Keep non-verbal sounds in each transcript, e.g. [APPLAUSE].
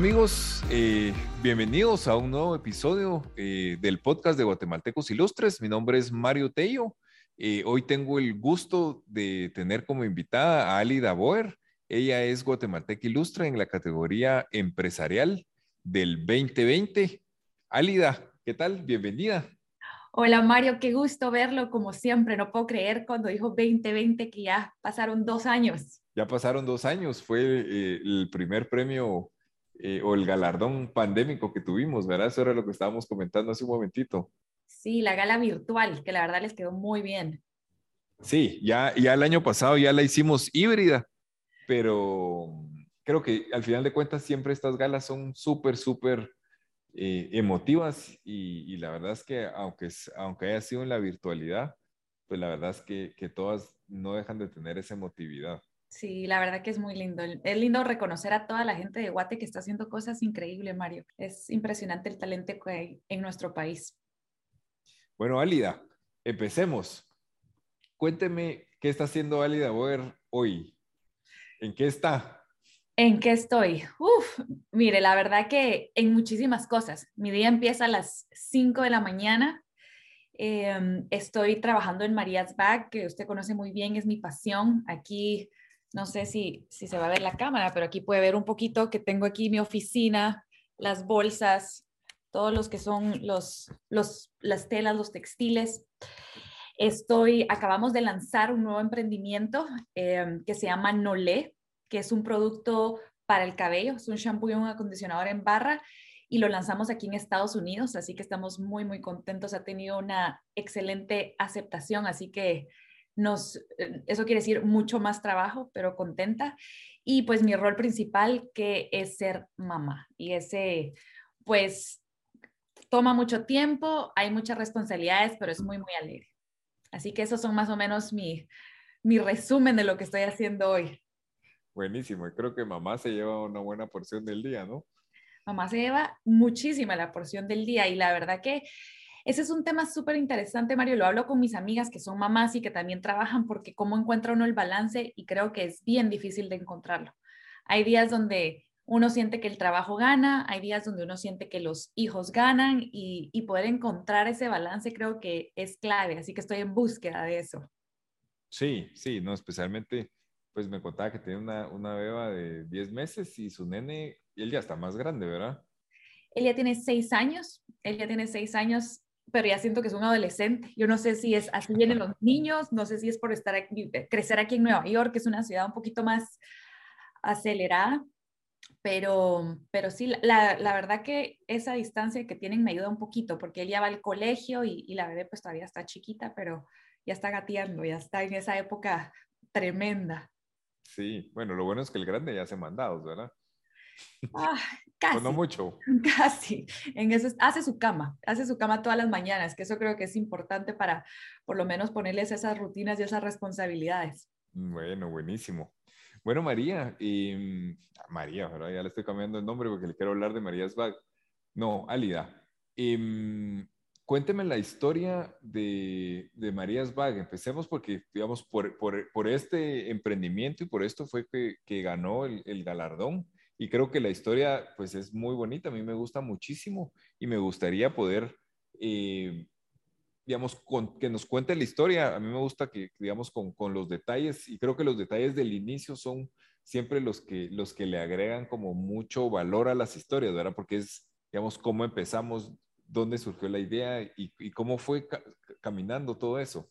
Amigos, eh, bienvenidos a un nuevo episodio eh, del podcast de Guatemaltecos Ilustres. Mi nombre es Mario Tello. Eh, hoy tengo el gusto de tener como invitada a Ali Daboer. Ella es guatemalteca ilustre en la categoría empresarial del 2020. Alida, ¿qué tal? Bienvenida. Hola Mario, qué gusto verlo como siempre. No puedo creer cuando dijo 2020 que ya pasaron dos años. Ya pasaron dos años. Fue el primer premio eh, o el galardón pandémico que tuvimos, ¿verdad? Eso era lo que estábamos comentando hace un momentito. Sí, la gala virtual, que la verdad les quedó muy bien. Sí, ya, ya el año pasado ya la hicimos híbrida, pero creo que al final de cuentas siempre estas galas son súper, súper eh, emotivas y, la verdad es que aunque, aunque haya sido en la virtualidad, pues la verdad es que, que todas no dejan de tener esa emotividad. Sí, la verdad que es muy lindo. Es lindo reconocer a toda la gente de Guate que está haciendo cosas increíbles, Mario. Es impresionante el talento que hay en nuestro país. Bueno, Álida, empecemos. Cuénteme qué está haciendo Álida Boer hoy. ¿En qué está? ¿En qué estoy? Uf, mire, la verdad que en muchísimas cosas. Mi día empieza a las 5 de la mañana. Em, estoy trabajando en María's Bag, que usted conoce muy bien, es mi pasión. Aquí no sé si, si se va a ver la cámara, pero aquí puede ver un poquito que tengo aquí mi oficina, las bolsas, todos los que son los, los, las telas, los textiles. Estoy, acabamos de lanzar un nuevo emprendimiento em, que se llama Nolé, que es un producto para el cabello, es un shampoo y un acondicionador en barra y lo lanzamos aquí en Estados Unidos, así que estamos muy, muy contentos. Ha tenido una excelente aceptación, así que nos, eh, eso quiere decir mucho más trabajo, pero contenta. Y pues mi rol principal que es ser mamá. Y ese, pues, toma mucho tiempo, hay muchas responsabilidades, pero es muy, muy alegre. Así que esos son más o menos mi, mi resumen de lo que estoy haciendo hoy. Buenísimo, y creo que mamá se lleva una buena porción del día, ¿no? Mamá se lleva muchísima la porción del día y la verdad que ese es un tema súper interesante, Mario. Lo hablo con mis amigas que son mamás y que también trabajan porque cómo encuentra uno el balance y creo que es bien difícil de encontrarlo. Hay días donde uno siente que el trabajo gana, hay días donde uno siente que los hijos ganan y, poder encontrar ese balance creo que es clave. Así que estoy en búsqueda de eso. Sí, sí, no, especialmente, pues me contaba que tiene una, una beba de 10 meses y su nene, él ya está más grande, ¿verdad? Él ya tiene 6 años, él ya tiene 6 años pero ya siento que es un adolescente. Yo no sé si es así vienen los niños, no sé si es por estar aquí, crecer aquí en Nueva York, que es una ciudad un poquito más acelerada, pero, pero sí, la, la, verdad que esa distancia que tienen me ayuda un poquito, porque él ya va al colegio y, y la bebé pues todavía está chiquita, pero ya está gateando, ya está en esa época tremenda. Sí, bueno, lo bueno es que el grande ya hace mandados, ¿verdad? Ah, casi. no mucho. [LAUGHS] Casi. En eso, hace su cama, hace su cama todas las mañanas, que eso creo que es importante para por lo menos ponerles esas rutinas y esas responsabilidades. Bueno, buenísimo. Bueno, María, y, María, ya le estoy cambiando el nombre porque le quiero hablar de María Svag. No, Alida. Y, cuénteme la historia de, de María Svag. Empecemos porque, digamos, por, por, por, este emprendimiento y por esto fue que, que ganó el, el galardón y creo que la historia pues es muy bonita, a mí me gusta muchísimo y me gustaría poder, eh, digamos, que nos cuente la historia, a mí me gusta que, digamos, con, con, los detalles y creo que los detalles del inicio son siempre los que, los que le agregan como mucho valor a las historias, ¿verdad? Porque es, digamos, cómo empezamos, dónde surgió la idea y, y cómo fue caminando todo eso.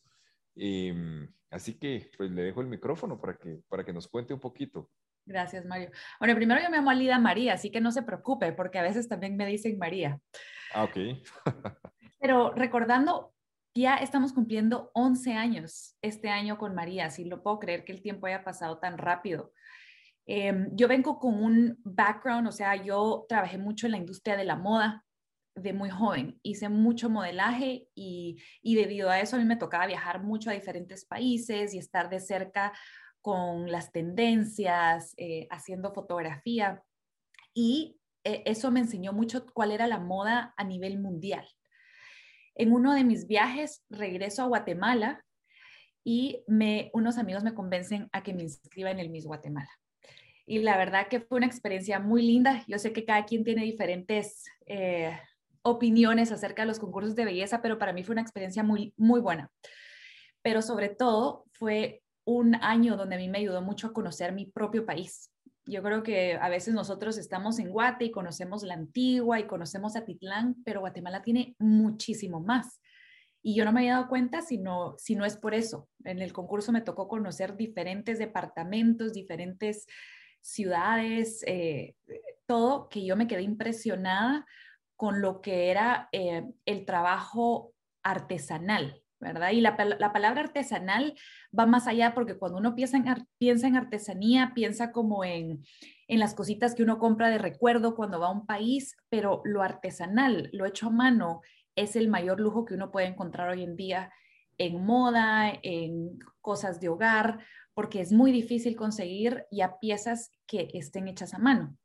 Em, así que pues le dejo el micrófono para que, para que nos cuente un poquito. Gracias, Mario. Bueno, primero yo me llamo Alida María, así que no se preocupe, porque a veces también me dicen María. Ah, ok. [LAUGHS] Pero recordando, ya estamos cumpliendo 11 años este año con María, si lo puedo creer que el tiempo haya pasado tan rápido. Em, yo vengo con un background, o sea, yo trabajé mucho en la industria de la moda de muy joven, hice mucho modelaje y, y debido a eso a mí me tocaba viajar mucho a diferentes países y estar de cerca con las tendencias, eh, haciendo fotografía. Y eh, eso me enseñó mucho cuál era la moda a nivel mundial. En uno de mis viajes regreso a Guatemala y me, unos amigos me convencen a que me inscriba en el Miss Guatemala. y la verdad que fue una experiencia muy linda. Yo sé que cada quien tiene diferentes eh, opiniones acerca de los concursos de belleza, pero para mí fue una experiencia muy, muy buena. Pero sobre todo fue un año donde a mí me ayudó mucho a conocer mi propio país. Yo creo que a veces nosotros estamos en Guate y conocemos la antigua y conocemos Atitlán, pero Guatemala tiene muchísimo más. Y yo no me había dado cuenta si no, si no es por eso. En el concurso me tocó conocer diferentes departamentos, diferentes ciudades, eh, todo, que yo me quedé impresionada con lo que era eh, el trabajo artesanal, ¿verdad? Y la, palabra artesanal va más allá porque cuando uno piensa en, piensa en artesanía, piensa como en, en las cositas que uno compra de recuerdo cuando va a un país, pero lo artesanal, lo hecho a mano, es el mayor lujo que uno puede encontrar hoy en día en moda, en cosas de hogar, porque es muy difícil conseguir ya piezas que estén hechas a mano.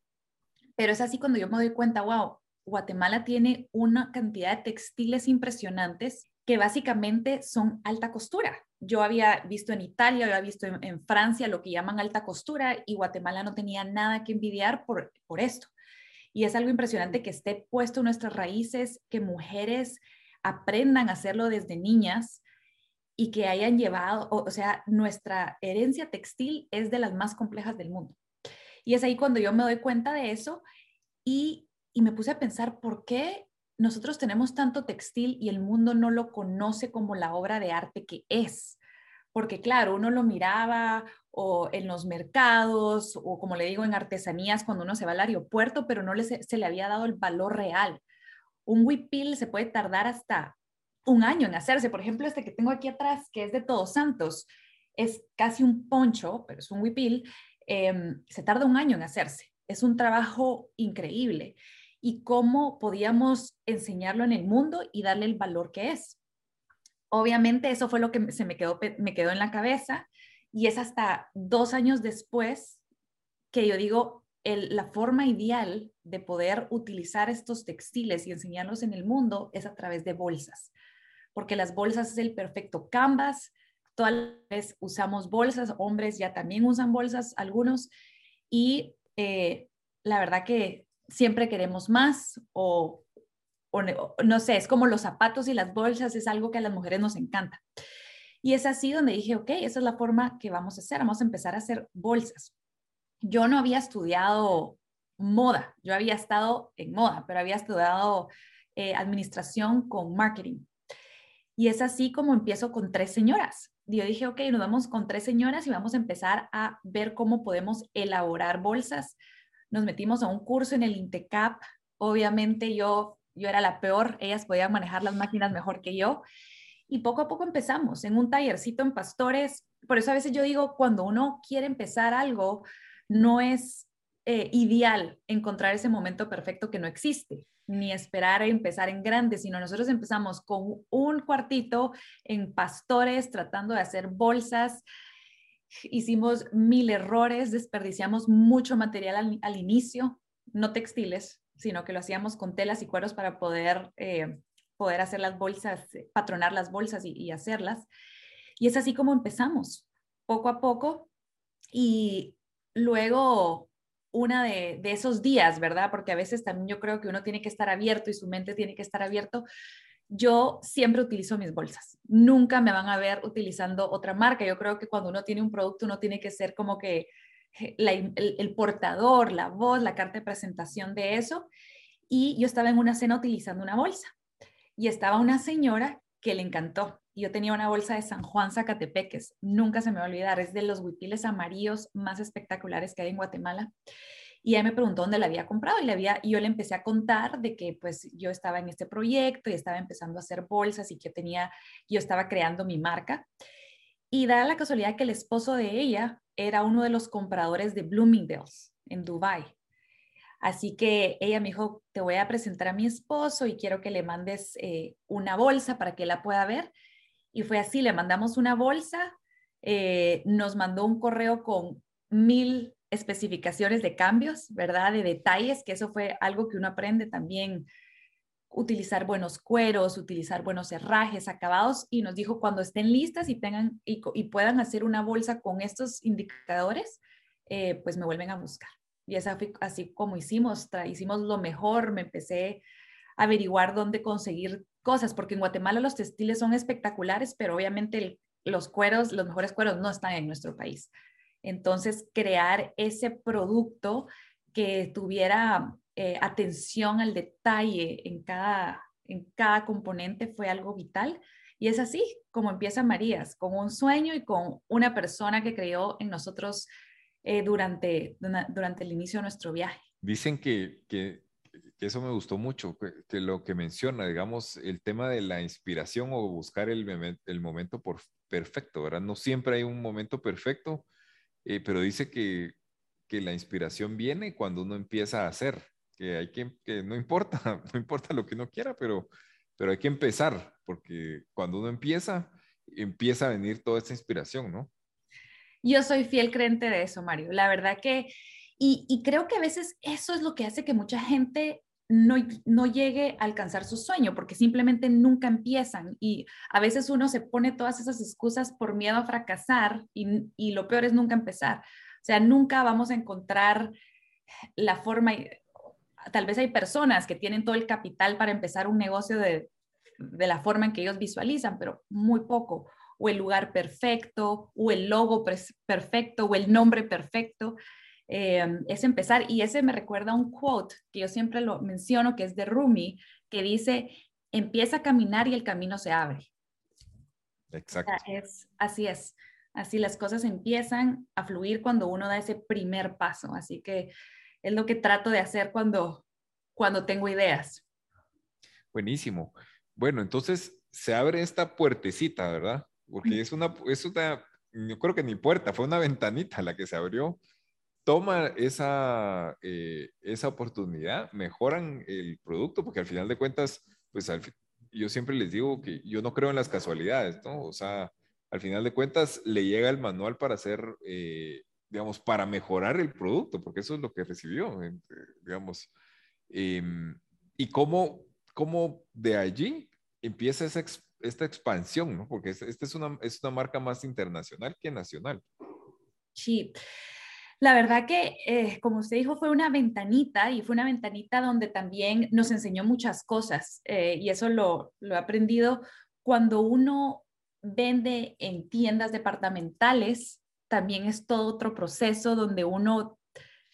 Pero es así cuando yo me doy cuenta, wow, Guatemala tiene una cantidad de textiles impresionantes que básicamente son alta costura. Yo había visto en Italia, había visto en, Francia lo que llaman alta costura y Guatemala no tenía nada que envidiar por, por esto. Y es algo impresionante que esté puesto en nuestras raíces, que mujeres aprendan a hacerlo desde niñas y que hayan llevado, o, sea, nuestra herencia textil es de las más complejas del mundo. Y es ahí cuando yo me doy cuenta de eso y, y me puse a pensar por qué nosotros tenemos tanto textil y el mundo no lo conoce como la obra de arte que es. Porque claro, uno lo miraba o en los mercados o como le digo en artesanías cuando uno se va al aeropuerto, pero no le, se, le había dado el valor real. Un huipil se puede tardar hasta un año en hacerse. Por ejemplo, este que tengo aquí atrás, que es de Todos Santos, es casi un poncho, pero es un huipil, em, se tarda un año en hacerse. Es un trabajo increíble. Y cómo podíamos enseñarlo en el mundo y darle el valor que es. Obviamente eso fue lo que se me quedó, me quedó en la cabeza y es hasta dos años después que yo digo, la forma ideal de poder utilizar estos textiles y enseñarlos en el mundo es a través de bolsas porque las bolsas es el perfecto canvas. Todas vez usamos bolsas, hombres ya también usan bolsas, algunos, y eh, la verdad que siempre queremos más o, no sé, es como los zapatos y las bolsas, es algo que a las mujeres nos encanta. Y es así donde dije, ok, esa es la forma que vamos a hacer, vamos a empezar a hacer bolsas. Yo no había estudiado moda, yo había estado en moda, pero había estudiado eh, administración con marketing. Y es así como empiezo con tres señoras. Yo dije, ok, nos vamos con tres señoras y vamos a empezar a ver cómo podemos elaborar bolsas. Nos metimos a un curso en el Intecap. Obviamente yo, yo era la peor, ellas podían manejar las máquinas mejor que yo. Y poco a poco empezamos en un tallercito en Pastores. Por eso a veces yo digo, cuando uno quiere empezar algo, no es eh, ideal encontrar ese momento perfecto que no existe ni esperar a empezar en grande, sino nosotros empezamos con un cuartito en pastores tratando de hacer bolsas. Hicimos mil errores, desperdiciamos mucho material al, inicio, no textiles, sino que lo hacíamos con telas y cueros para poder, eh, poder hacer las bolsas, patronar las bolsas y, y hacerlas. Y es así como empezamos, poco a poco. Y luego una de, esos días, ¿verdad? Porque a veces también yo creo que uno tiene que estar abierto y su mente tiene que estar abierto. Yo siempre utilizo mis bolsas. Nunca me van a ver utilizando otra marca. Yo creo que cuando uno tiene un producto, uno tiene que ser como que eh, el, el portador, la voz, la carta de presentación de eso. Y yo estaba en una cena utilizando una bolsa. Y estaba una señora que le encantó. Yo tenía una bolsa de San Juan Zacatepeques, nunca se me va a olvidar, es de los huipiles amarillos más espectaculares que hay en Guatemala. Y ella me preguntó dónde la había comprado y, le había, yo le empecé a contar de que pues yo estaba en este proyecto y estaba empezando a hacer bolsas y que tenía, yo estaba creando mi marca. Y da la casualidad que el esposo de ella era uno de los compradores de Bloomingdale's en Dubai. Así que ella me dijo, te voy a presentar a mi esposo y quiero que le mandes eh, una bolsa para que la pueda ver. Y fue así, le mandamos una bolsa, eh, nos mandó un correo con mil especificaciones de cambios, ¿verdad? De detalles, que eso fue algo que uno aprende también, utilizar buenos cueros, utilizar buenos herrajes, acabados, y nos dijo cuando estén listas y, tengan, y puedan hacer una bolsa con estos indicadores, eh, pues me vuelven a buscar. Y es así como hicimos, hicimos lo mejor, me empecé a averiguar dónde conseguir cosas, porque en Guatemala los textiles son espectaculares, pero obviamente los cueros, los mejores cueros no están en nuestro país. Entonces, crear ese producto que tuviera eh, atención al detalle en cada, en cada componente fue algo vital. Y es así como empieza Marías, con un sueño y con una persona que creyó en nosotros eh, durante, durante el inicio de nuestro viaje. Dicen que, que, eso me gustó mucho, que, lo que menciona, digamos, el tema de la inspiración o buscar el, el momento por, perfecto, ¿verdad? No siempre hay un momento perfecto, eh, pero dice que, que, la inspiración viene cuando uno empieza a hacer, que hay que, que no importa, [LAUGHS] no importa lo que uno quiera, pero, pero hay que empezar, porque cuando uno empieza, empieza a venir toda esta inspiración, ¿no? Yo soy fiel creyente de eso, Mario. La verdad que, y, creo que a veces eso es lo que hace que mucha gente no, no, llegue a alcanzar su sueño, porque simplemente nunca empiezan y a veces uno se pone todas esas excusas por miedo a fracasar y, y lo peor es nunca empezar. O sea, nunca vamos a encontrar la forma, tal vez hay personas que tienen todo el capital para empezar un negocio de, de la forma en que ellos visualizan, pero muy poco o el lugar perfecto, o el logo perfecto, o el nombre perfecto. Eh, es empezar, y ese me recuerda a un quote que yo siempre lo menciono, que es de Rumi, que dice, empieza a caminar y el camino se abre. Exacto. es, así es, así las cosas empiezan a fluir cuando uno da ese primer paso, así que es lo que trato de hacer cuando, cuando tengo ideas. Buenísimo. Bueno, entonces se abre esta puertecita, ¿verdad? porque es una, es una, yo creo que ni puerta, fue una ventanita la que se abrió. Toma esa, eh, esa oportunidad, mejoran el producto, porque al final de cuentas, pues yo siempre les digo que yo no creo en las casualidades, ¿no? O sea, al final de cuentas le llega el manual para hacer, eh, digamos, para mejorar el producto, porque eso es lo que recibió, digamos. Em, y cómo, cómo de allí empieza esa, esta expansión, ¿no? Porque esta es una, es una marca más internacional que nacional. Sí. La verdad que, eh, como usted dijo, fue una ventanita y fue una ventanita donde también nos enseñó muchas cosas eh, y eso lo, he aprendido. Cuando uno vende en tiendas departamentales, también es todo otro proceso donde uno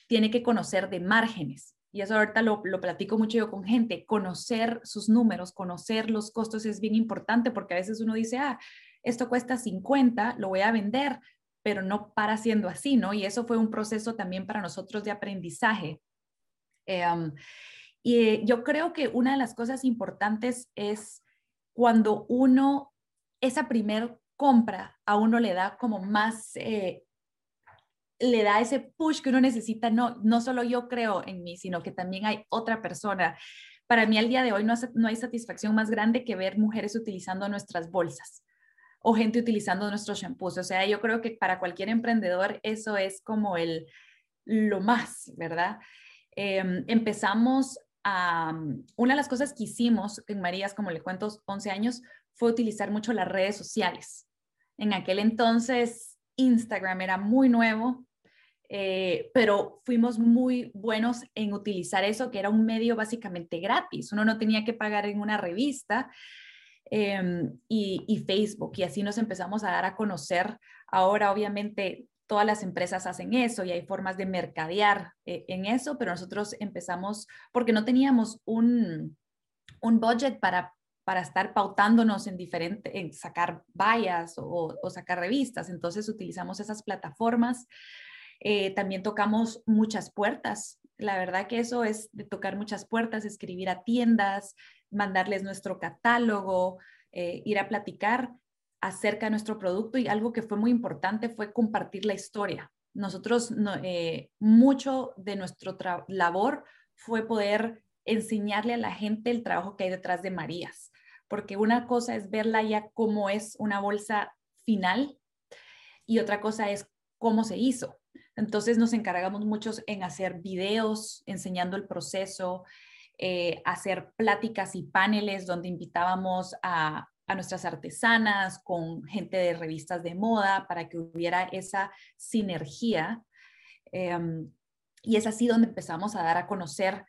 tiene que conocer de márgenes. Y eso ahorita lo, lo, platico mucho yo con gente, conocer sus números, conocer los costos es bien importante porque a veces uno dice, ah, esto cuesta 50, lo voy a vender, pero no para siendo así, ¿no? Y eso fue un proceso también para nosotros de aprendizaje. Em, y yo creo que una de las cosas importantes es cuando uno, esa primer compra a uno le da como más eh, le da ese push que uno necesita, no, no solo yo creo en mí, sino que también hay otra persona. Para mí al día de hoy no, no hay satisfacción más grande que ver mujeres utilizando nuestras bolsas o gente utilizando nuestros shampoos. O sea, yo creo que para cualquier emprendedor eso es como el lo más, ¿verdad? Em, empezamos a, una de las cosas que hicimos en Marías, como le cuento, 11 años, fue utilizar mucho las redes sociales. En aquel entonces Instagram era muy nuevo, eh, pero fuimos muy buenos en utilizar eso, que era un medio básicamente gratis. Uno no tenía que pagar en una revista em, y, Facebook, y así nos empezamos a dar a conocer. Ahora, obviamente, todas las empresas hacen eso y hay formas de mercadear eh, en eso, pero nosotros empezamos porque no teníamos un, un budget para para estar pautándonos en diferente, en sacar vallas o, sacar revistas. Entonces utilizamos esas plataformas eh, también tocamos muchas puertas. La verdad que eso es de tocar muchas puertas, escribir a tiendas, mandarles nuestro catálogo, eh, ir a platicar acerca de nuestro producto y algo que fue muy importante fue compartir la historia. Nosotros, eh, mucho de nuestro labor fue poder enseñarle a la gente el trabajo que hay detrás de Marías, porque una cosa es verla ya como es una bolsa final y otra cosa es cómo se hizo. Entonces nos encargamos muchos en hacer videos enseñando el proceso, eh, hacer pláticas y paneles donde invitábamos a, nuestras artesanas con gente de revistas de moda para que hubiera esa sinergia. Em, y es así donde empezamos a dar a conocer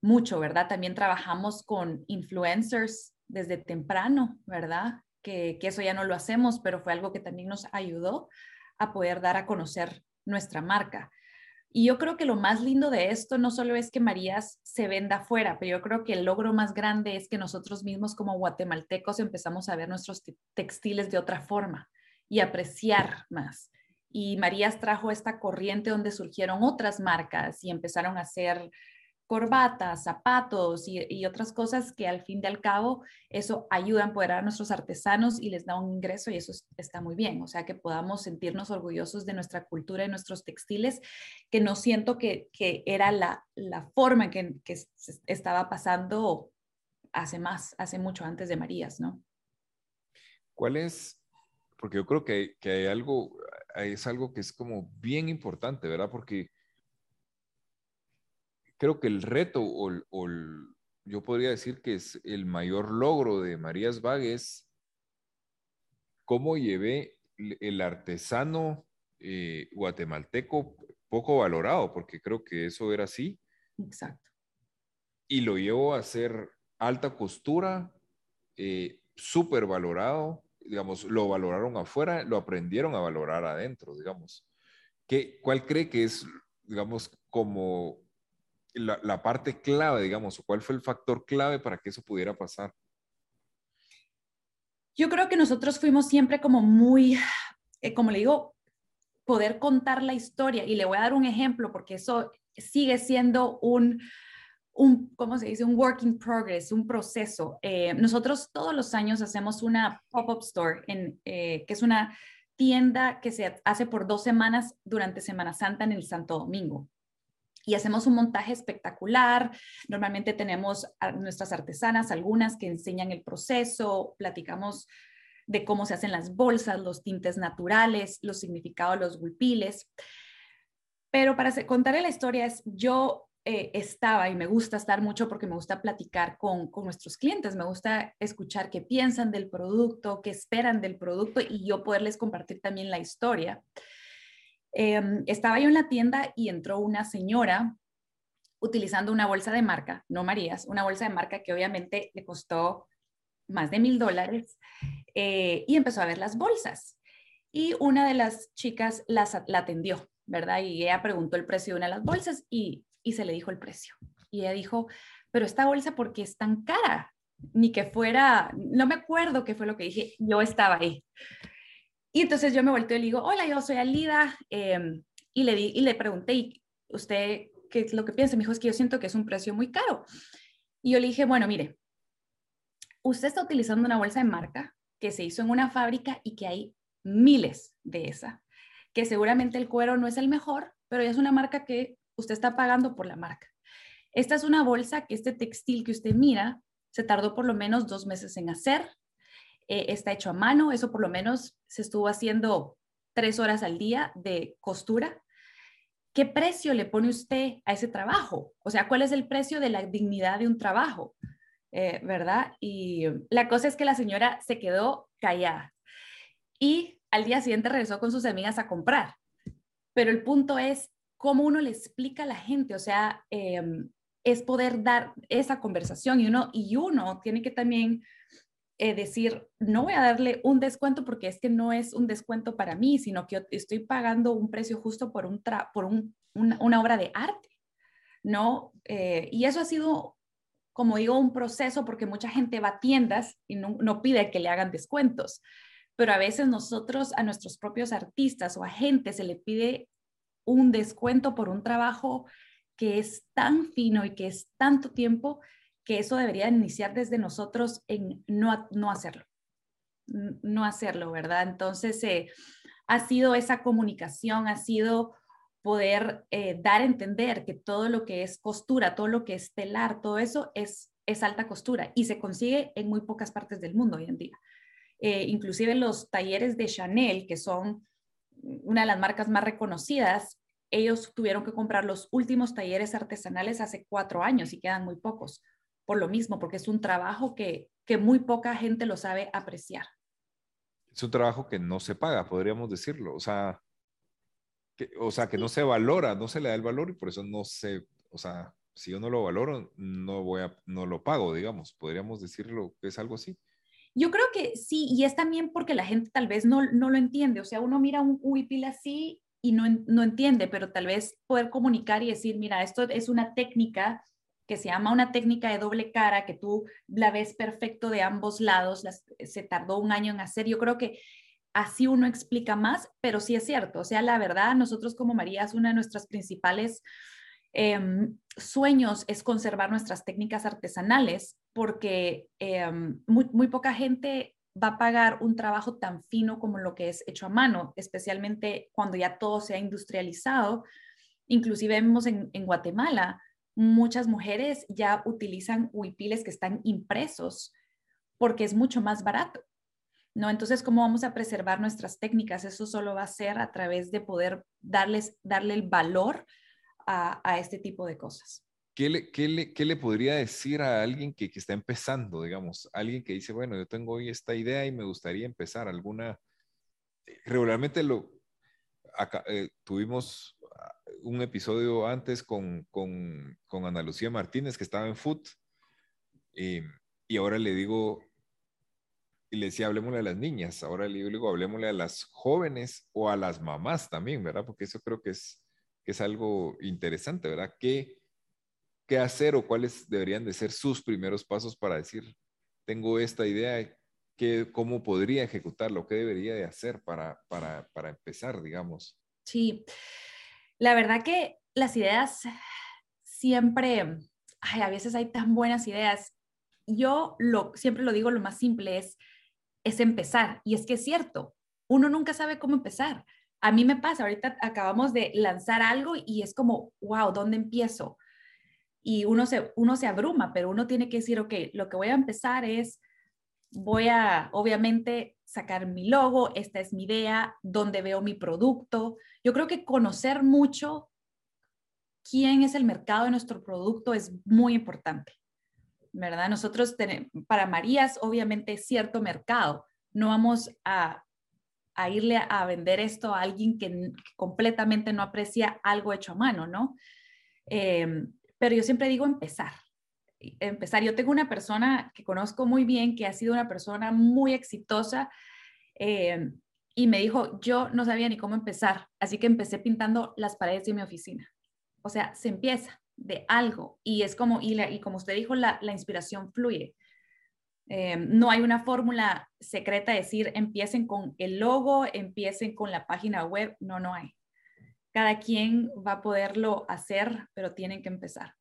mucho, ¿verdad? También trabajamos con influencers desde temprano, ¿verdad? Que, que, eso ya no lo hacemos, pero fue algo que también nos ayudó a poder dar a conocer nuestra marca. Y yo creo que lo más lindo de esto no solo es que Marías se venda afuera, pero yo creo que el logro más grande es que nosotros mismos como guatemaltecos empezamos a ver nuestros textiles de otra forma y apreciar más. Y Marías trajo esta corriente donde surgieron otras marcas y empezaron a hacer corbatas, zapatos y, otras cosas que al fin y al cabo eso ayuda a empoderar a nuestros artesanos y les da un ingreso y eso está muy bien. O sea, que podamos sentirnos orgullosos de nuestra cultura y nuestros textiles, que no siento que, era la, forma en que, que estaba pasando hace más, hace mucho antes de Marías, ¿no? ¿Cuál es? Porque yo creo que, que hay algo, es algo que es como bien importante, ¿verdad? Porque creo que el reto o, yo podría decir que es el mayor logro de Marías Bag es cómo llevé el artesano eh, guatemalteco poco valorado, porque creo que eso era así. Exacto. Y lo llevo a hacer alta costura, eh, súper valorado, digamos, lo valoraron afuera, lo aprendieron a valorar adentro, digamos. ¿Qué, ¿Cuál cree que es, digamos, como la, parte clave, digamos, o cuál fue el factor clave para que eso pudiera pasar? Yo creo que nosotros fuimos siempre como muy, eh, como le digo, poder contar la historia. Y le voy a dar un ejemplo porque eso sigue siendo un, un ¿cómo se dice? Un work in progress, un proceso. Eh, nosotros todos los años hacemos una pop-up store, en, eh, que es una tienda que se hace por dos semanas durante Semana Santa en el Santo Domingo y hacemos un montaje espectacular. Normalmente tenemos a nuestras artesanas, algunas que enseñan el proceso, platicamos de cómo se hacen las bolsas, los tintes naturales, los significados los gulpiles. Pero para contarle la historia es, yo eh, estaba y me gusta estar mucho porque me gusta platicar con, con, nuestros clientes, me gusta escuchar qué piensan del producto, qué esperan del producto y yo poderles compartir también la historia. Em, estaba yo en la tienda y entró una señora utilizando una bolsa de marca, no Marías, una bolsa de marca que obviamente le costó más de mil dólares eh, y empezó a ver las bolsas. Y una de las chicas las, la atendió, ¿verdad? Y ella preguntó el precio de una de las bolsas y, y se le dijo el precio. Y ella dijo, pero esta bolsa, ¿por qué es tan cara? Ni que fuera, no me acuerdo qué fue lo que dije, yo estaba ahí. Y entonces yo me volteo y le digo, hola, yo soy Alida. Em, y, le di, y le pregunté, ¿y usted qué es lo que piensa? Me dijo, es que yo siento que es un precio muy caro. Y yo le dije, bueno, mire, usted está utilizando una bolsa de marca que se hizo en una fábrica y que hay miles de esa, que seguramente el cuero no es el mejor, pero es una marca que usted está pagando por la marca. Esta es una bolsa que este textil que usted mira se tardó por lo menos dos meses en hacer, eh, está hecho a mano, eso por lo menos se estuvo haciendo tres horas al día de costura. ¿Qué precio le pone usted a ese trabajo? O sea, ¿cuál es el precio de la dignidad de un trabajo? Eh, ¿Verdad? Y la cosa es que la señora se quedó callada y al día siguiente regresó con sus amigas a comprar. Pero el punto es cómo uno le explica a la gente, o sea, em, es poder dar esa conversación y uno, y uno tiene que también eh, decir, no voy a darle un descuento porque es que no es un descuento para mí, sino que estoy pagando un precio justo por, un por una, obra de arte, ¿no? Eh, y eso ha sido, como digo, un proceso porque mucha gente va a tiendas y no, no pide que le hagan descuentos, pero a veces nosotros, a nuestros propios artistas o a gente se le pide un descuento por un trabajo que es tan fino y que es tanto tiempo que eso debería iniciar desde nosotros en no, no hacerlo, no hacerlo, ¿verdad? Entonces, eh, ha sido esa comunicación, ha sido poder eh, dar a entender que todo lo que es costura, todo lo que es telar, todo eso es, es alta costura y se consigue en muy pocas partes del mundo hoy en día. Eh, inclusive los talleres de Chanel, que son una de las marcas más reconocidas, ellos tuvieron que comprar los últimos talleres artesanales hace cuatro años y quedan muy pocos por lo mismo, porque es un trabajo que, que muy poca gente lo sabe apreciar. Es un trabajo que no se paga, podríamos decirlo. O sea, o sea, que no se valora, no se le da el valor y por eso no se, o sea, si yo no lo valoro, no voy a, no lo pago, digamos. Podríamos decirlo que es algo así. Yo creo que sí, y es también porque la gente tal vez no, no lo entiende. O sea, uno mira un huipil así y no, no entiende, pero tal vez poder comunicar y decir, mira, esto es una técnica que se llama una técnica de doble cara, que tú la ves perfecto de ambos lados, se tardó un año en hacer. Yo creo que así uno explica más, pero sí es cierto. O sea, la verdad, nosotros como María es una de nuestras principales em, sueños es conservar nuestras técnicas artesanales, porque em, muy, poca gente va a pagar un trabajo tan fino como lo que es hecho a mano, especialmente cuando ya todo se ha industrializado. Inclusive vemos en Guatemala muchas mujeres ya utilizan huipiles que están impresos porque es mucho más barato. ¿No? Entonces, ¿cómo vamos a preservar nuestras técnicas? Eso solo va a ser a través de poder darles, darle el valor a, este tipo de cosas. ¿Qué le, qué, le, ¿Qué le, podría decir a alguien que, que, está empezando, digamos? Alguien que dice, bueno, yo tengo hoy esta idea y me gustaría empezar alguna... Regularmente lo... Eh, tuvimos un episodio antes con, con, con, Ana Lucía Martínez, que estaba en Foot, eh, y ahora le digo, y le decía, hablemosle a las niñas, ahora le digo, hablemosle a las jóvenes o a las mamás también, ¿verdad? Porque eso creo que es, que es algo interesante, ¿verdad? ¿Qué, ¿Qué hacer o cuáles deberían de ser sus primeros pasos para decir, tengo esta idea, ¿qué, ¿cómo podría ejecutarlo? ¿Qué debería de hacer para, para, para empezar, digamos? Sí, la verdad que las ideas siempre, ay, a veces hay tan buenas ideas. Yo lo, siempre lo digo, lo más simple es, es empezar. Y es que es cierto, uno nunca sabe cómo empezar. A mí me pasa, ahorita acabamos de lanzar algo y es como, wow, ¿dónde empiezo? Y uno se, uno se abruma, pero uno tiene que decir, ok, lo que voy a empezar es, voy a, obviamente, sacar mi logo, esta es mi idea, dónde veo mi producto. Yo creo que conocer mucho quién es el mercado de nuestro producto es muy importante, ¿verdad? Nosotros para Marías, obviamente, cierto mercado. No vamos a, irle a, vender esto a alguien que, completamente no aprecia algo hecho a mano, ¿no? Em, pero yo siempre digo empezar, empezar. Yo tengo una persona que conozco muy bien, que ha sido una persona muy exitosa eh, y me dijo, yo no sabía ni cómo empezar, así que empecé pintando las paredes de mi oficina. O sea, se empieza de algo y es como, y, y como usted dijo, la, la inspiración fluye. Eh, no hay una fórmula secreta de decir empiecen con el logo, empiecen con la página web, no, no hay. Cada quien va a poderlo hacer, pero tienen que empezar.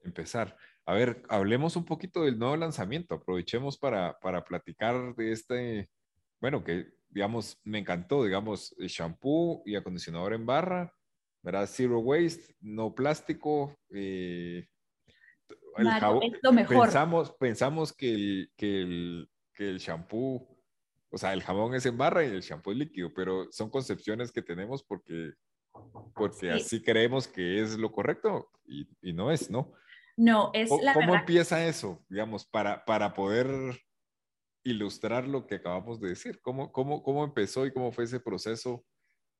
Empezar. A ver, hablemos un poquito del nuevo lanzamiento. Aprovechemos para, para platicar de este, bueno, que digamos, me encantó, digamos, shampoo y acondicionador en barra, ¿verdad? Zero waste, no plástico. Eh, el es lo mejor. Pensamos, pensamos que, el, que, el, que el shampoo, o sea, el jabón es en barra y el shampoo es líquido, pero son concepciones que tenemos porque, porque así creemos que es lo correcto y, y no es, ¿no? No, es la ¿Cómo empieza eso, digamos, para, para poder ilustrar lo que acabamos de decir? ¿Cómo, cómo, cómo empezó y cómo fue ese proceso,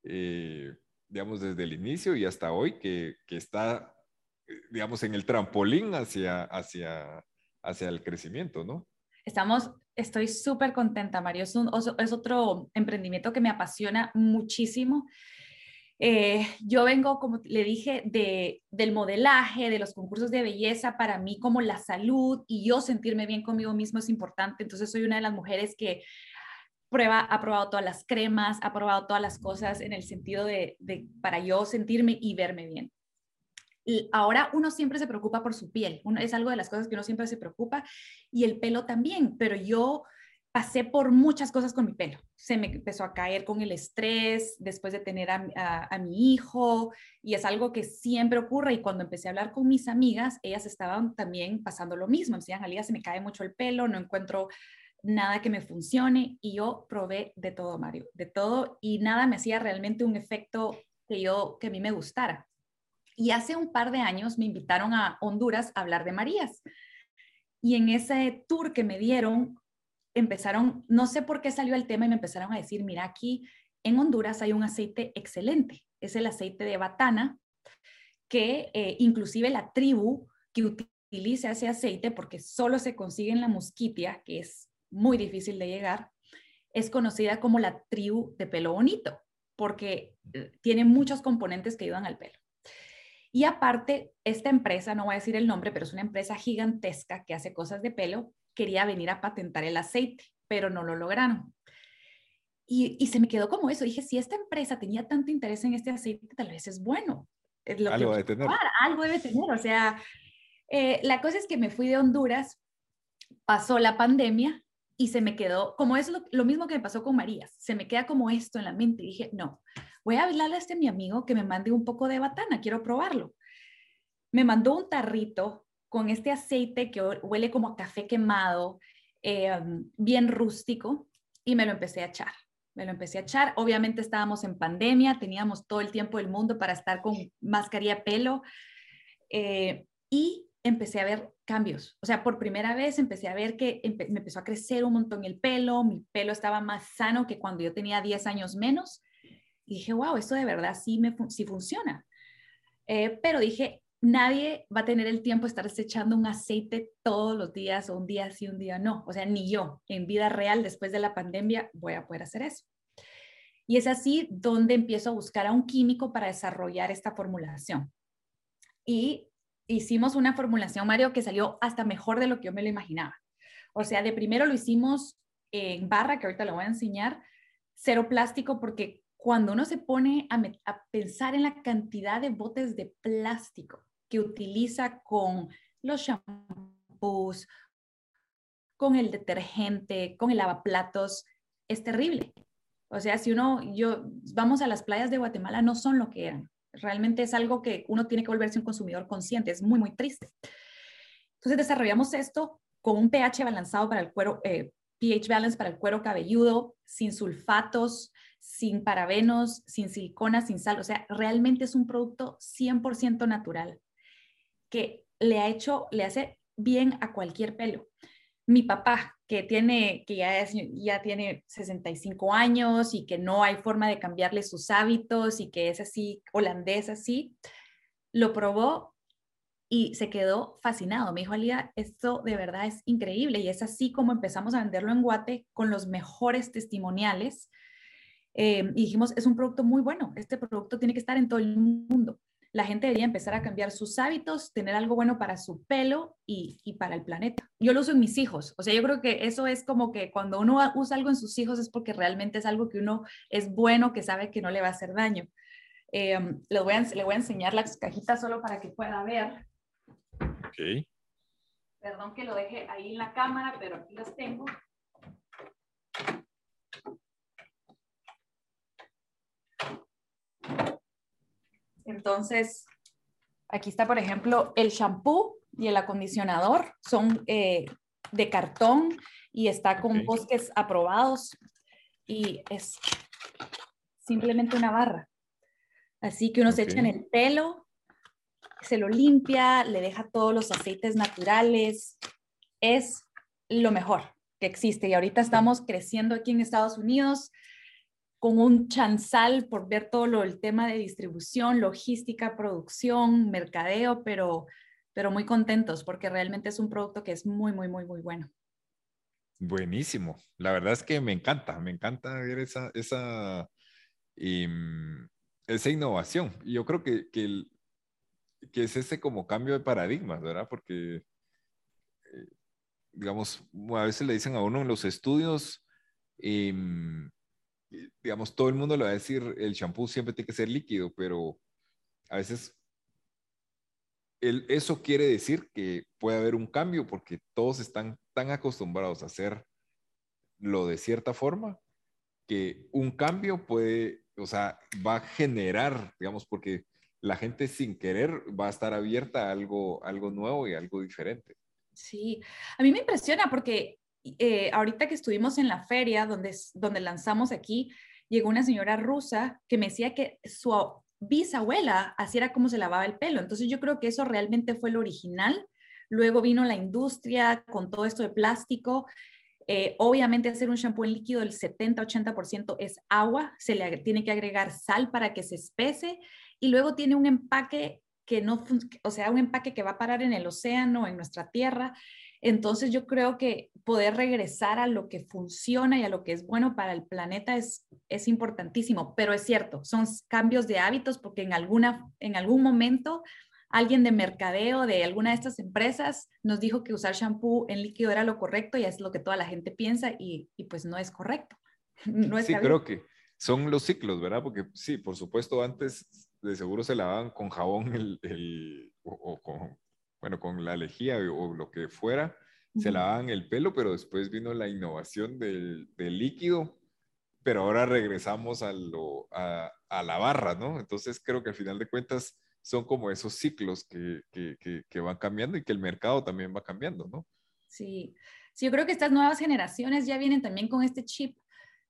eh, digamos, desde el inicio y hasta hoy, que, que, está, eh, digamos, en el trampolín hacia, hacia, hacia el crecimiento, ¿no? Estamos, estoy súper contenta, Mario. Es, un, es otro emprendimiento que me apasiona muchísimo. Eh, yo vengo, como le dije, de, del modelaje, de los concursos de belleza. Para mí, como la salud y yo sentirme bien conmigo mismo es importante. Entonces, soy una de las mujeres que prueba, ha probado todas las cremas, ha probado todas las cosas en el sentido de, para yo sentirme y verme bien. Y ahora uno siempre se preocupa por su piel, uno, es algo de las cosas que uno siempre se preocupa y el pelo también, pero yo pasé por muchas cosas con mi pelo. Se me empezó a caer con el estrés después de tener a, mi hijo y es algo que siempre ocurre y cuando empecé a hablar con mis amigas, ellas estaban también pasando lo mismo. Me decían, Alía, se me cae mucho el pelo, no encuentro nada que me funcione y yo probé de todo, Mario, de todo y nada me hacía realmente un efecto que yo, que a mí me gustara. Y hace un par de años me invitaron a Honduras a hablar de Marías. Y en ese tour que me dieron, empezaron, no sé por qué salió el tema y me empezaron a decir, mira, aquí en Honduras hay un aceite excelente es el aceite de batana, que eh, inclusive la tribu que utiliza ese aceite, porque solo se consigue en la mosquitia, que es muy difícil de llegar, es conocida como la tribu de pelo bonito, porque eh, tiene muchos componentes que ayudan al pelo. Y aparte, esta empresa, no voy a decir el nombre, pero es una empresa gigantesca que hace cosas de pelo, quería venir a patentar el aceite, pero no lo lograron. Y, se me quedó como eso. Dije, si esta empresa tenía tanto interés en este aceite, tal vez es bueno. algo debe tener. algo debe tener. O sea, eh, la cosa es que me fui de Honduras, pasó la pandemia y se me quedó, como es lo, mismo que me pasó con María, se me queda como esto en la mente. Y dije, no, voy a hablarle a este mi amigo que me mande un poco de batana, quiero probarlo. Me mandó un tarrito con este aceite que huele como a café quemado, eh, bien rústico, y me lo empecé a echar. Me lo empecé a echar. Obviamente estábamos en pandemia, teníamos todo el tiempo del mundo para estar con mascarilla pelo. Eh, y empecé a ver cambios. O sea, por primera vez empecé a ver que me empezó a crecer un montón el pelo, mi pelo estaba más sano que cuando yo tenía 10 años menos. Y dije, wow, esto de verdad sí, me, sí funciona. Eh, pero dije, nadie va a tener el tiempo de estarse echando un aceite todos los días o un día sí, un día no. O sea, ni yo en vida real después de la pandemia voy a poder hacer eso. Y es así donde empiezo a buscar a un químico para desarrollar esta formulación. Y hicimos una formulación, Mario, que salió hasta mejor de lo que yo me lo imaginaba. O sea, de primero lo hicimos en barra, que ahorita lo voy a enseñar, cero plástico, porque cuando uno se pone a, pensar en la cantidad de botes de plástico que utiliza con los shampoos, con el detergente, con el lavaplatos, es terrible. O sea, si uno, yo, vamos a las playas de Guatemala, no son lo que eran. Realmente es algo que uno tiene que volverse un consumidor consciente, es muy, muy triste. Entonces desarrollamos esto con un pH balanzado para el cuero, eh, pH balance para el cuero cabelludo, sin sulfatos, sin parabenos, sin silicona, sin sal. O sea, realmente es un producto 100% natural que le ha hecho, le hace bien a cualquier pelo. Mi papá, que tiene, que ya, ya tiene 65 años y que no hay forma de cambiarle sus hábitos y que es así, holandés así, lo probó y se quedó fascinado. Me dijo, Alía, esto de verdad es increíble y es así como empezamos a venderlo en Guate con los mejores testimoniales. Eh, y dijimos, es un producto muy bueno, este producto tiene que estar en todo el mundo la gente debería empezar a cambiar sus hábitos, tener algo bueno para su pelo y, para el planeta. Yo lo uso en mis hijos, o sea, yo creo que eso es como que cuando uno usa algo en sus hijos es porque realmente es algo que uno es bueno, que sabe que no le va a hacer daño. Eh, le, voy a, le voy a enseñar las cajitas solo para que pueda ver. Ok. Perdón que lo deje ahí en la cámara, pero aquí las tengo. Entonces, aquí está, por ejemplo, el shampoo y el acondicionador son eh, de cartón y está con bosques aprobados y es simplemente una barra. Así que uno se echa en el pelo, se lo limpia, le deja todos los aceites naturales. Es lo mejor que existe y ahorita estamos creciendo aquí en Estados Unidos con un chanzal por ver todo lo, el tema de distribución, logística, producción, mercadeo, pero, pero muy contentos porque realmente es un producto que es muy, muy, muy, muy bueno. Buenísimo. La verdad es que me encanta, me encanta ver esa, esa, em, esa innovación. Yo creo que, que, que, es ese como cambio de paradigmas, ¿verdad? Porque, eh, digamos, a veces le dicen a uno en los estudios, eh, digamos, todo el mundo le va a decir, el champú siempre tiene que ser líquido, pero a veces el, eso quiere decir que puede haber un cambio porque todos están tan acostumbrados a hacer lo de cierta forma que un cambio puede, o sea, va a generar, digamos, porque la gente sin querer va a estar abierta a algo, algo nuevo y algo diferente. Sí, a mí me impresiona porque eh, ahorita que estuvimos en la feria donde, donde lanzamos aquí, llegó una señora rusa que me decía que su bisabuela así era como se lavaba el pelo. Entonces yo creo que eso realmente fue lo original. Luego vino la industria con todo esto de plástico Eh, obviamente hacer un shampoo en líquido del 70-80% es agua, se le tiene que agregar sal para que se espese y luego tiene un empaque que no, o sea, un empaque que va a parar en el océano, en nuestra tierra. Entonces yo creo que poder regresar a lo que funciona y a lo que es bueno para el planeta es, es importantísimo, pero es cierto, son cambios de hábitos porque en, alguna, en algún momento alguien de mercadeo de alguna de estas empresas nos dijo que usar shampoo en líquido era lo correcto y es lo que toda la gente piensa y, pues no es correcto. [LAUGHS] No sí, creo que son los ciclos, ¿verdad? Porque sí, por supuesto, antes de seguro se lavaban con jabón el, o, con, bueno, con la lejía o lo que fuera, se lavaban el pelo, pero después vino la innovación del, líquido, pero ahora regresamos a, lo, a, a la barra, ¿no? Entonces creo que al final de cuentas son como esos ciclos que, que, que, van cambiando y que el mercado también va cambiando, ¿no? Sí. sí, yo creo que estas nuevas generaciones ya vienen también con este chip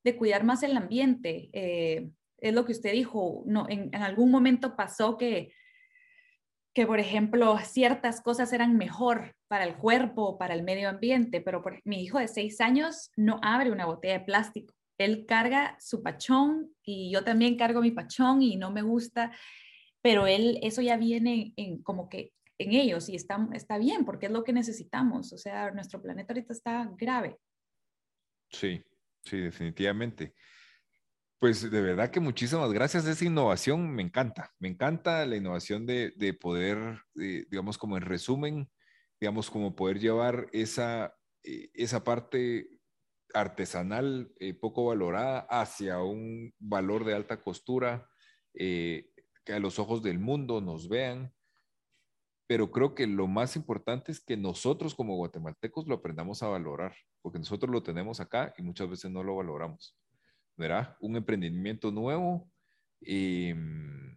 de cuidar más el ambiente. Eh, es lo que usted dijo, no, en, en, algún momento pasó que, que, por ejemplo, ciertas cosas eran mejor para el cuerpo, para el medio ambiente, pero por, mi hijo de seis años no abre una botella de plástico. Él carga su pachón y yo también cargo mi pachón y no me gusta pero él, eso ya viene en, como que en ellos y está, está bien porque es lo que necesitamos. O sea, nuestro planeta ahorita está grave. Sí, sí, definitivamente. Pues de verdad que muchísimas gracias. Esa innovación me encanta. Me encanta la innovación de, de poder, digamos, como en resumen, digamos, como poder llevar esa, eh, esa parte artesanal eh, poco valorada hacia un valor de alta costura, eh, que a los ojos del mundo nos vean, pero creo que lo más importante es que nosotros como guatemaltecos lo aprendamos a valorar, porque nosotros lo tenemos acá y muchas veces no lo valoramos. ¿Verdad? Un emprendimiento nuevo em,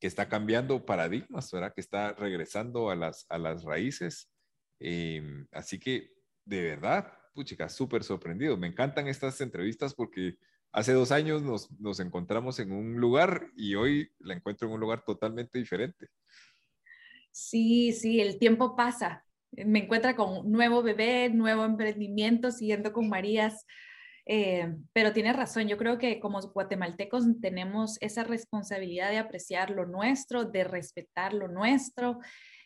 que está cambiando paradigmas, ¿verdad? Que está regresando a las, a las raíces. Em, así que, de verdad, puchica, súper sorprendido. Me encantan estas entrevistas porque hace dos años nos, nos, encontramos en un lugar y hoy la encuentro en un lugar totalmente diferente. Sí, sí, el tiempo pasa. Me encuentra con un nuevo bebé, nuevo emprendimiento, siguiendo con Marías. Eh, pero tiene razón, yo creo que como guatemaltecos tenemos esa responsabilidad de apreciar lo nuestro, de respetar lo nuestro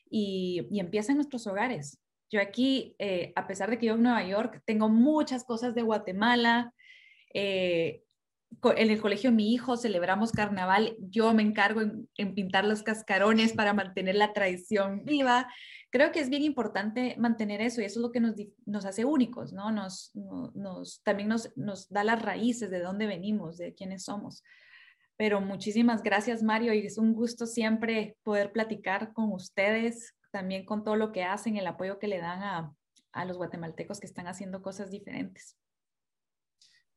y, y empieza en nuestros hogares. Yo aquí, eh, a pesar de que yo en Nueva York, tengo muchas cosas de Guatemala, eh, en el colegio mi hijo celebramos carnaval, yo me encargo en, pintar los cascarones para mantener la tradición viva. Creo que es bien importante mantener eso y eso es lo que nos, hace únicos, ¿no? Nos, también nos, da las raíces de dónde venimos, de quiénes somos. Pero muchísimas gracias, Mario, y es un gusto siempre poder platicar con ustedes, también con todo lo que hacen, el apoyo que le dan a los guatemaltecos que están haciendo cosas diferentes.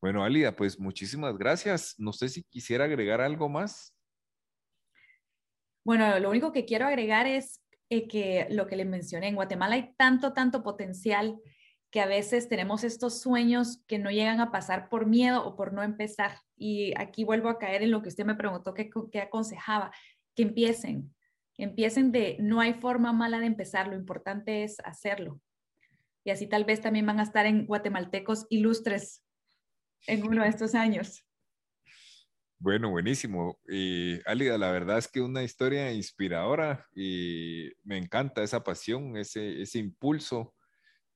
Bueno, Alida, pues muchísimas gracias. No sé si quisiera agregar algo más. Bueno, lo único que quiero agregar es eh, que lo que le mencioné, en Guatemala hay tanto, tanto potencial que a veces tenemos estos sueños que no llegan a pasar por miedo o por no empezar. Y aquí vuelvo a caer en lo que usted me preguntó, que, que aconsejaba, que empiecen, empiecen de, no hay forma mala de empezar, lo importante es hacerlo. Y así tal vez también van a estar en guatemaltecos ilustres en uno de estos años. Bueno, buenísimo. Y Alida, la verdad es que una historia inspiradora y me encanta esa pasión, ese, ese impulso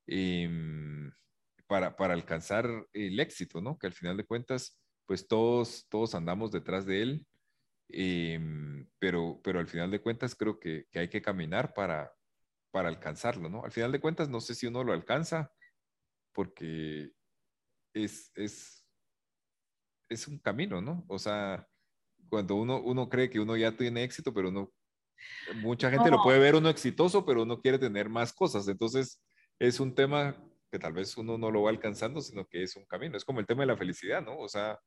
em, para, para, alcanzar el éxito, ¿no? Que al final de cuentas, pues todos, todos andamos detrás de él, em, pero, pero al final de cuentas creo que, que hay que caminar para, para alcanzarlo, ¿no? Al final de cuentas, no sé si uno lo alcanza, porque es, es, es un camino, ¿no? O sea, cuando uno, uno cree que uno ya tiene éxito, pero no, mucha gente lo puede ver uno exitoso, pero uno quiere tener más cosas. Entonces, es un tema que tal vez uno no lo va alcanzando, sino que es un camino. Es como el tema de la felicidad, ¿no? O sea,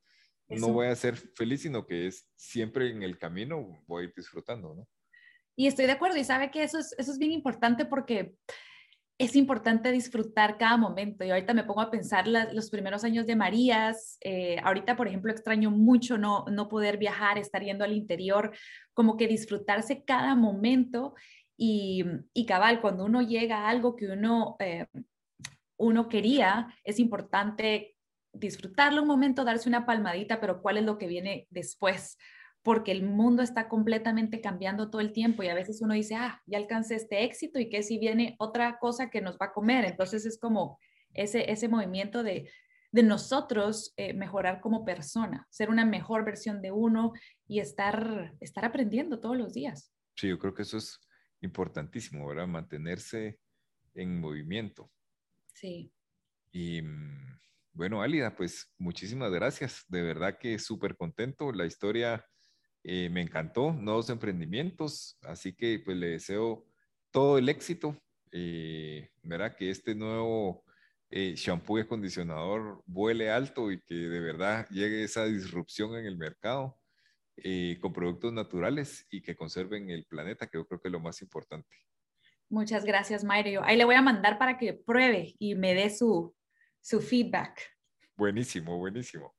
no voy a ser feliz, sino que es siempre en el camino voy a ir disfrutando, ¿no? Y estoy de acuerdo y sabe que eso es, eso es bien importante porque es importante disfrutar cada momento. Y ahorita me pongo a pensar los primeros años de Marías. Eh, ahorita, por ejemplo, extraño mucho no, no poder viajar, estar yendo al interior, como que disfrutarse cada momento. Y, y cabal, cuando uno llega a algo que uno, eh, uno quería, es importante disfrutarlo un momento, darse una palmadita, pero ¿cuál es lo que viene después? Porque el mundo está completamente cambiando todo el tiempo y a veces uno dice, ah, ya alcancé este éxito y que si viene otra cosa que nos va a comer. Entonces es como ese, ese movimiento de, de nosotros eh, mejorar como persona, ser una mejor versión de uno y estar, estar aprendiendo todos los días. Sí, yo creo que eso es importantísimo, ¿verdad? Mantenerse en movimiento. Sí. Y bueno, Álida, pues muchísimas gracias. De verdad que súper contento. La historia eh, me encantó, nuevos emprendimientos, así que pues le deseo todo el éxito. Eh, ¿Verdad? Que este nuevo eh, shampoo y acondicionador vuele alto y que de verdad llegue esa disrupción en el mercado eh, con productos naturales y que conserven el planeta, que yo creo que es lo más importante. Muchas gracias, Mario. Ahí le voy a mandar para que pruebe y me dé su, su feedback. Buenísimo, buenísimo.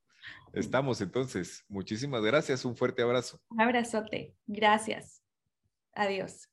Estamos entonces. Muchísimas gracias. Un fuerte abrazo. Abrazote. Gracias. Adiós.